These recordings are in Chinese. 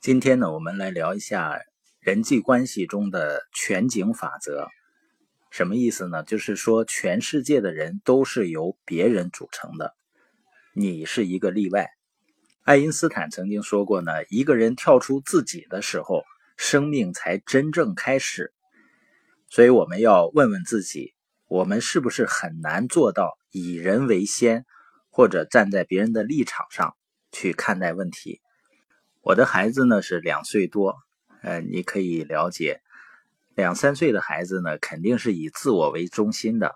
今天呢，我们来聊一下人际关系中的全景法则。什么意思呢？就是说，全世界的人都是由别人组成的，你是一个例外。爱因斯坦曾经说过呢，一个人跳出自己的时候，生命才真正开始。所以，我们要问问自己，我们是不是很难做到以人为先，或者站在别人的立场上去看待问题？我的孩子呢是两岁多，呃，你可以了解，两三岁的孩子呢肯定是以自我为中心的，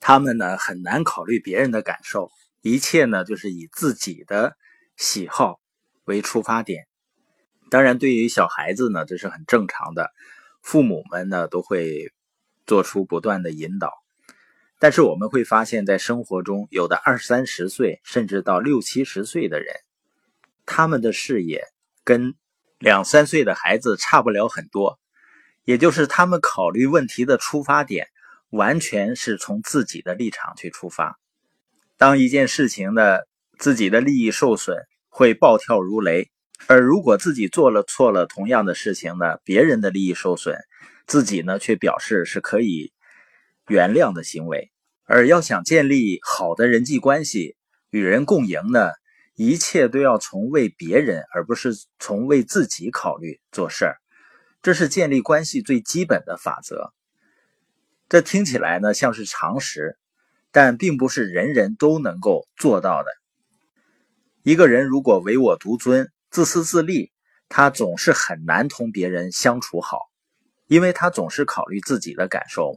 他们呢很难考虑别人的感受，一切呢就是以自己的喜好为出发点。当然，对于小孩子呢，这是很正常的，父母们呢都会做出不断的引导。但是我们会发现，在生活中，有的二三十岁，甚至到六七十岁的人。他们的视野跟两三岁的孩子差不了很多，也就是他们考虑问题的出发点完全是从自己的立场去出发。当一件事情的自己的利益受损，会暴跳如雷；而如果自己做了错了同样的事情呢，别人的利益受损，自己呢却表示是可以原谅的行为。而要想建立好的人际关系，与人共赢呢？一切都要从为别人，而不是从为自己考虑做事儿，这是建立关系最基本的法则。这听起来呢像是常识，但并不是人人都能够做到的。一个人如果唯我独尊、自私自利，他总是很难同别人相处好，因为他总是考虑自己的感受。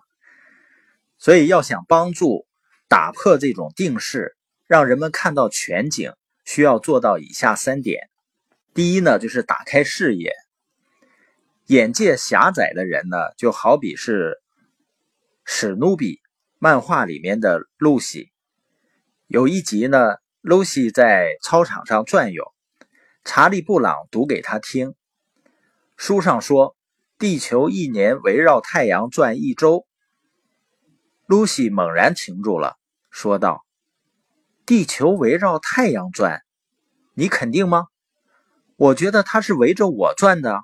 所以，要想帮助打破这种定势，让人们看到全景。需要做到以下三点：第一呢，就是打开视野。眼界狭窄的人呢，就好比是史努比漫画里面的露西。有一集呢，露西在操场上转悠，查理布朗读给他听。书上说，地球一年围绕太阳转一周。露西猛然停住了，说道。地球围绕太阳转，你肯定吗？我觉得它是围着我转的。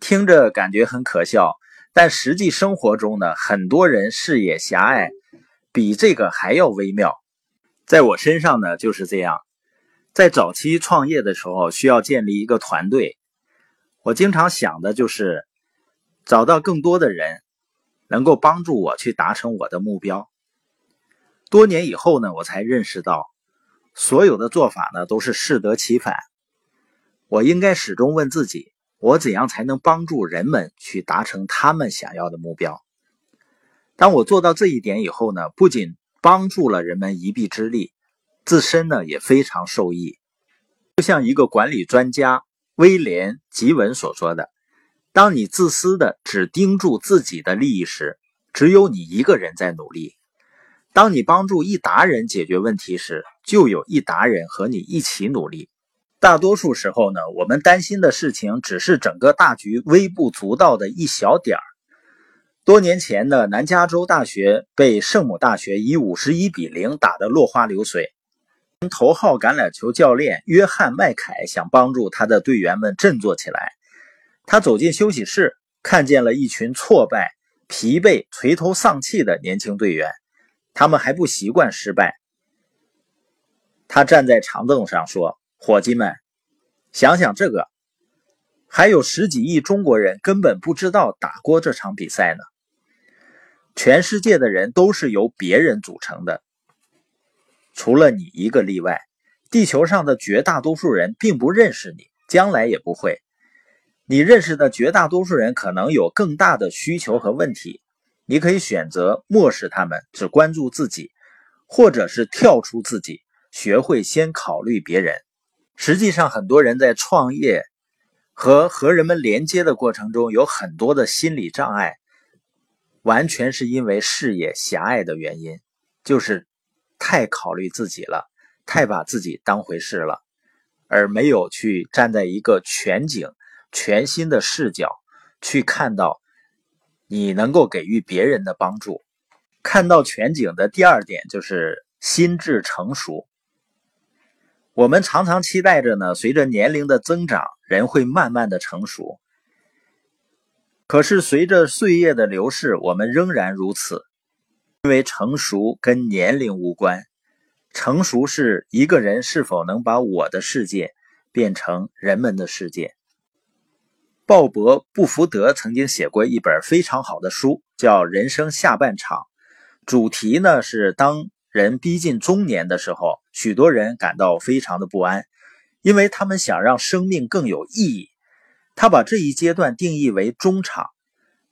听着感觉很可笑，但实际生活中呢，很多人视野狭隘，比这个还要微妙。在我身上呢就是这样。在早期创业的时候，需要建立一个团队，我经常想的就是找到更多的人，能够帮助我去达成我的目标。多年以后呢，我才认识到，所有的做法呢都是适得其反。我应该始终问自己：我怎样才能帮助人们去达成他们想要的目标？当我做到这一点以后呢，不仅帮助了人们一臂之力，自身呢也非常受益。就像一个管理专家威廉·吉文所说的：“当你自私的只盯住自己的利益时，只有你一个人在努力。”当你帮助一达人解决问题时，就有一达人和你一起努力。大多数时候呢，我们担心的事情只是整个大局微不足道的一小点儿。多年前呢，南加州大学被圣母大学以五十一比零打得落花流水。头号橄榄球教练约翰·麦凯想帮助他的队员们振作起来。他走进休息室，看见了一群挫败、疲惫、垂头丧气的年轻队员。他们还不习惯失败。他站在长凳上说：“伙计们，想想这个，还有十几亿中国人根本不知道打过这场比赛呢。全世界的人都是由别人组成的，除了你一个例外。地球上的绝大多数人并不认识你，将来也不会。你认识的绝大多数人可能有更大的需求和问题。”你可以选择漠视他们，只关注自己，或者是跳出自己，学会先考虑别人。实际上，很多人在创业和和人们连接的过程中，有很多的心理障碍，完全是因为视野狭隘的原因，就是太考虑自己了，太把自己当回事了，而没有去站在一个全景、全新的视角去看到。你能够给予别人的帮助，看到全景的第二点就是心智成熟。我们常常期待着呢，随着年龄的增长，人会慢慢的成熟。可是随着岁月的流逝，我们仍然如此，因为成熟跟年龄无关，成熟是一个人是否能把我的世界变成人们的世界。鲍勃·布福德曾经写过一本非常好的书，叫《人生下半场》，主题呢是当。人逼近中年的时候，许多人感到非常的不安，因为他们想让生命更有意义。他把这一阶段定义为中场。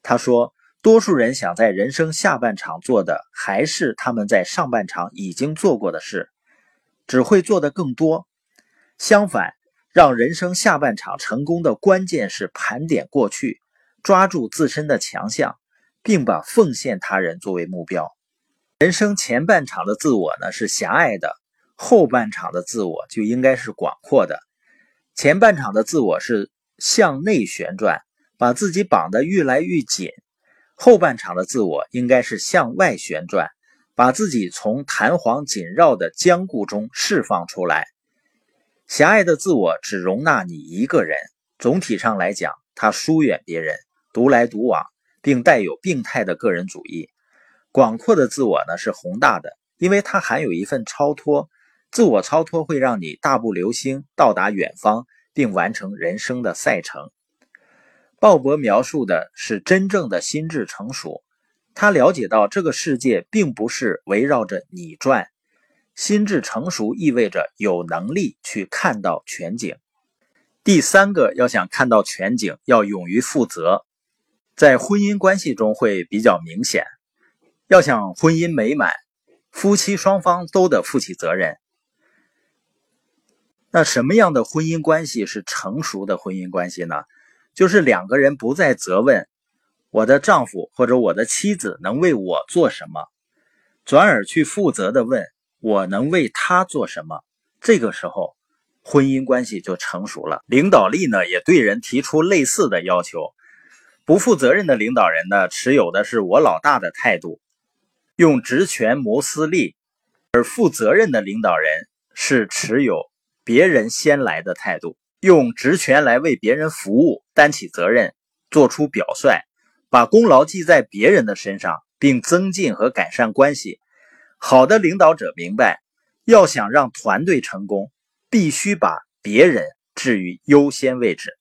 他说，多数人想在人生下半场做的，还是他们在上半场已经做过的事，只会做得更多。相反，让人生下半场成功的关键是盘点过去，抓住自身的强项，并把奉献他人作为目标。人生前半场的自我呢是狭隘的，后半场的自我就应该是广阔的。前半场的自我是向内旋转，把自己绑得越来越紧；后半场的自我应该是向外旋转，把自己从弹簧紧绕的僵固中释放出来。狭隘的自我只容纳你一个人，总体上来讲，它疏远别人，独来独往，并带有病态的个人主义。广阔的自我呢是宏大的，因为它含有一份超脱。自我超脱会让你大步流星，到达远方，并完成人生的赛程。鲍勃描述的是真正的心智成熟，他了解到这个世界并不是围绕着你转。心智成熟意味着有能力去看到全景。第三个，要想看到全景，要勇于负责。在婚姻关系中会比较明显。要想婚姻美满，夫妻双方都得负起责任。那什么样的婚姻关系是成熟的婚姻关系呢？就是两个人不再责问我的丈夫或者我的妻子能为我做什么，转而去负责的问我能为他做什么。这个时候，婚姻关系就成熟了。领导力呢，也对人提出类似的要求。不负责任的领导人呢，持有的是我老大的态度。用职权谋私利，而负责任的领导人是持有别人先来的态度，用职权来为别人服务，担起责任，做出表率，把功劳记在别人的身上，并增进和改善关系。好的领导者明白，要想让团队成功，必须把别人置于优先位置。